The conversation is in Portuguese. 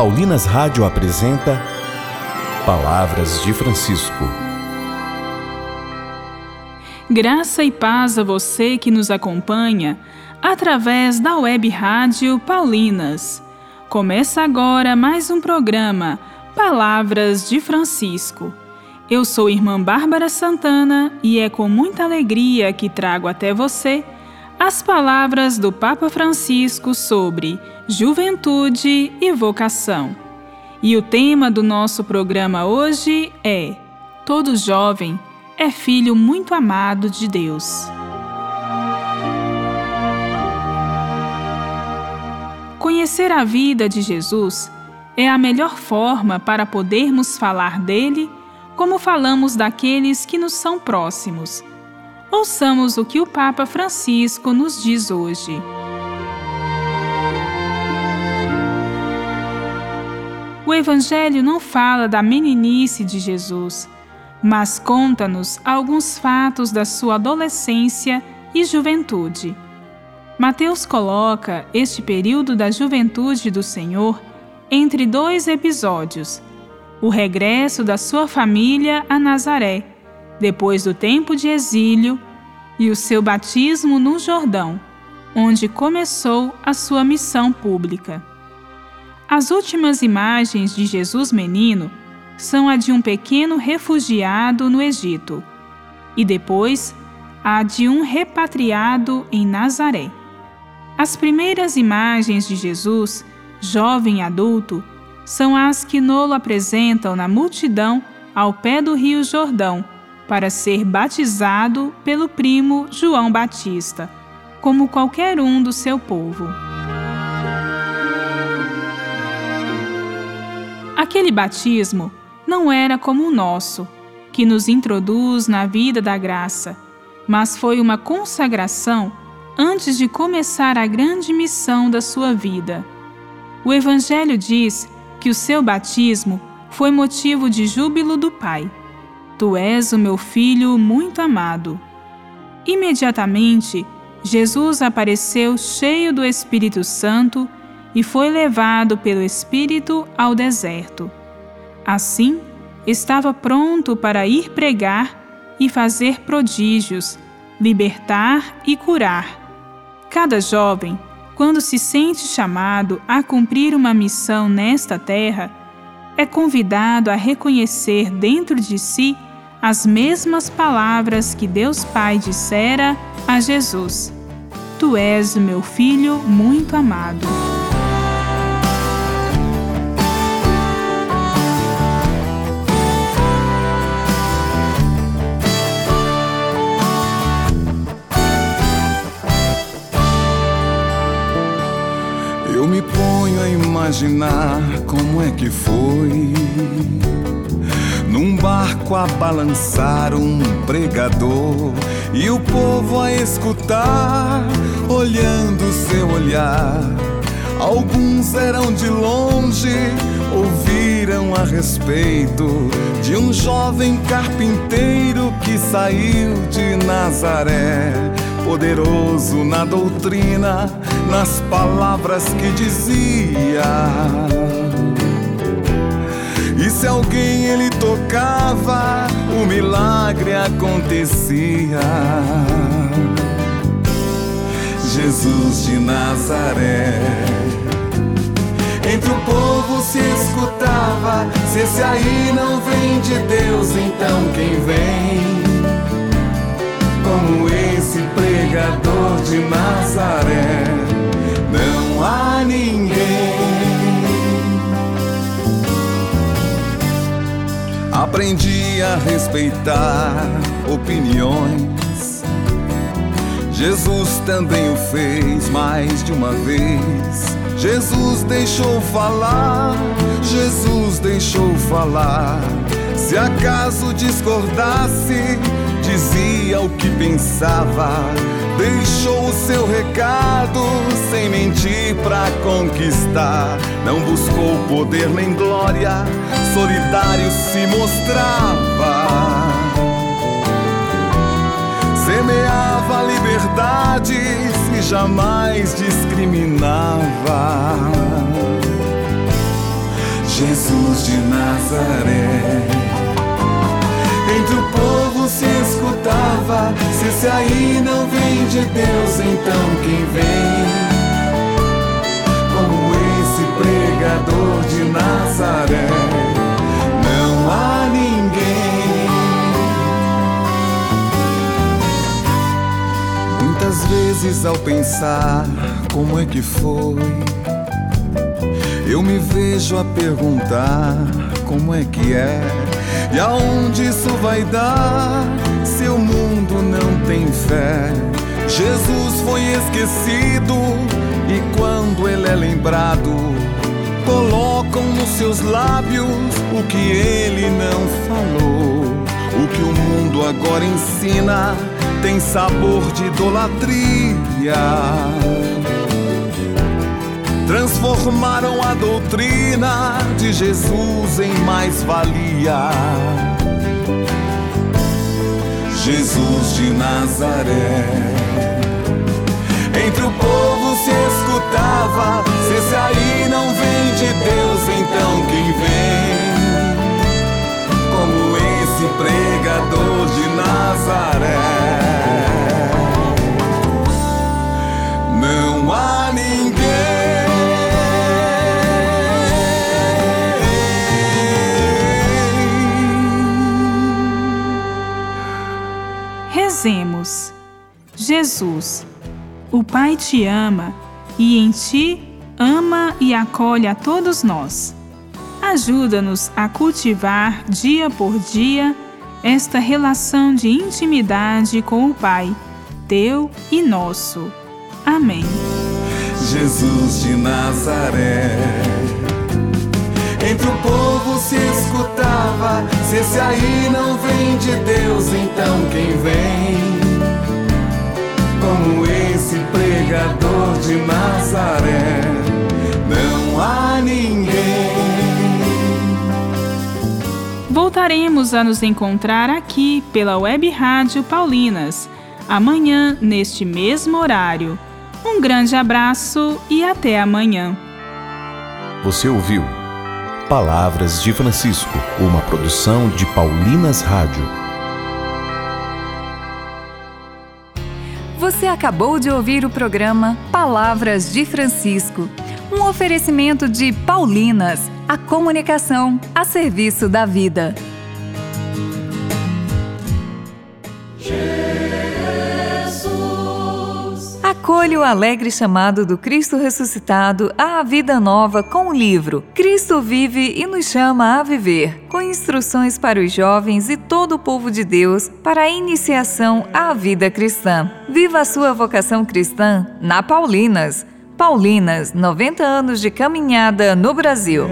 Paulinas Rádio apresenta Palavras de Francisco. Graça e paz a você que nos acompanha através da web rádio Paulinas. Começa agora mais um programa Palavras de Francisco. Eu sou irmã Bárbara Santana e é com muita alegria que trago até você as palavras do Papa Francisco sobre juventude e vocação. E o tema do nosso programa hoje é: Todo jovem é filho muito amado de Deus. Conhecer a vida de Jesus é a melhor forma para podermos falar dele como falamos daqueles que nos são próximos Ouçamos o que o Papa Francisco nos diz hoje. O Evangelho não fala da meninice de Jesus, mas conta-nos alguns fatos da sua adolescência e juventude. Mateus coloca este período da juventude do Senhor entre dois episódios: o regresso da sua família a Nazaré depois do tempo de exílio e o seu batismo no Jordão, onde começou a sua missão pública. As últimas imagens de Jesus menino são a de um pequeno refugiado no Egito e depois a de um repatriado em Nazaré. As primeiras imagens de Jesus, jovem adulto, são as que Nolo apresentam na multidão ao pé do Rio Jordão para ser batizado pelo primo João Batista, como qualquer um do seu povo. Aquele batismo não era como o nosso, que nos introduz na vida da graça, mas foi uma consagração antes de começar a grande missão da sua vida. O Evangelho diz que o seu batismo foi motivo de júbilo do Pai. Tu és o meu filho muito amado. Imediatamente, Jesus apareceu cheio do Espírito Santo e foi levado pelo Espírito ao deserto. Assim, estava pronto para ir pregar e fazer prodígios, libertar e curar. Cada jovem, quando se sente chamado a cumprir uma missão nesta terra, é convidado a reconhecer dentro de si as mesmas palavras que Deus Pai dissera a Jesus: Tu és o meu filho muito amado. Eu me ponho a imaginar como é que foi num barco a balançar um pregador e o povo a escutar, olhando seu olhar. Alguns eram de longe, ouviram a respeito de um jovem carpinteiro que saiu de Nazaré, poderoso na doutrina, nas palavras que dizia e se alguém ele tocava, o milagre acontecia. Jesus de Nazaré. Entre o povo se escutava: se esse aí não vem de Deus, então quem vem? Como esse pregador de Nazaré, Aprendi a respeitar opiniões. Jesus também o fez mais de uma vez. Jesus deixou falar, Jesus deixou falar. Se acaso discordasse, dizia o que pensava. Deixou o seu recado sem mentir pra conquistar. Não buscou poder nem glória solidário se mostrava. Semeava liberdades e jamais discriminava. Jesus de Nazaré. Entre o povo se escutava: se esse aí não vem de Deus, então quem vem? Vezes ao pensar como é que foi eu me vejo a perguntar como é que é e aonde isso vai dar se o mundo não tem fé. Jesus foi esquecido e quando ele é lembrado, colocam nos seus lábios o que ele não falou. O que o mundo agora ensina tem sabor de idolatria transformaram a doutrina de Jesus em mais-valia. Jesus de Nazaré. Entre o povo se escutava: se esse aí não vem de Deus, então quem vem? Rezemos. Jesus, o Pai te ama e em ti ama e acolhe a todos nós. Ajuda-nos a cultivar dia por dia esta relação de intimidade com o Pai, teu e nosso. Amém. Jesus de Nazaré. Entre o povo se escutava: se esse aí não vem de Deus, então quem vem? Pregador de Nazaré, não há ninguém. Voltaremos a nos encontrar aqui pela Web Rádio Paulinas, amanhã, neste mesmo horário. Um grande abraço e até amanhã. Você ouviu Palavras de Francisco, uma produção de Paulinas Rádio. Você acabou de ouvir o programa Palavras de Francisco, um oferecimento de Paulinas, a comunicação a serviço da vida. Acolha o alegre chamado do Cristo ressuscitado à vida nova com o livro Cristo vive e nos chama a viver, com instruções para os jovens e todo o povo de Deus para a iniciação à vida cristã. Viva a sua vocação cristã na Paulinas. Paulinas, 90 anos de caminhada no Brasil.